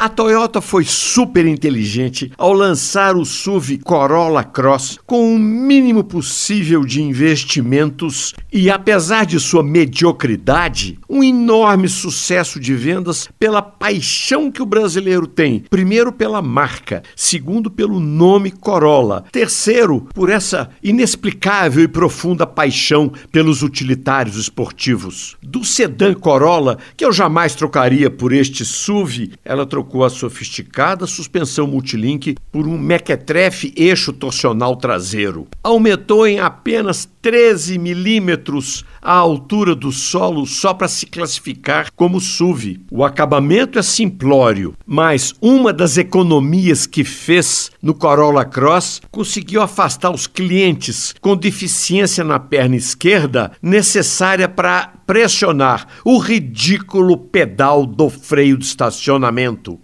A Toyota foi super inteligente ao lançar o SUV Corolla Cross com o mínimo possível de investimentos e, apesar de sua mediocridade, um enorme sucesso de vendas pela paixão que o brasileiro tem. Primeiro, pela marca, segundo, pelo nome Corolla, terceiro, por essa inexplicável e profunda paixão pelos utilitários esportivos. Do sedã Corolla, que eu jamais trocaria por este SUV, ela trocou a sofisticada suspensão multilink por um mequetrefe eixo torsional traseiro. Aumentou em apenas 13 milímetros a altura do solo só para se classificar como SUV. O acabamento é simplório, mas uma das economias que fez no Corolla Cross conseguiu afastar os clientes com deficiência na perna esquerda necessária para pressionar o ridículo pedal do freio de estacionamento.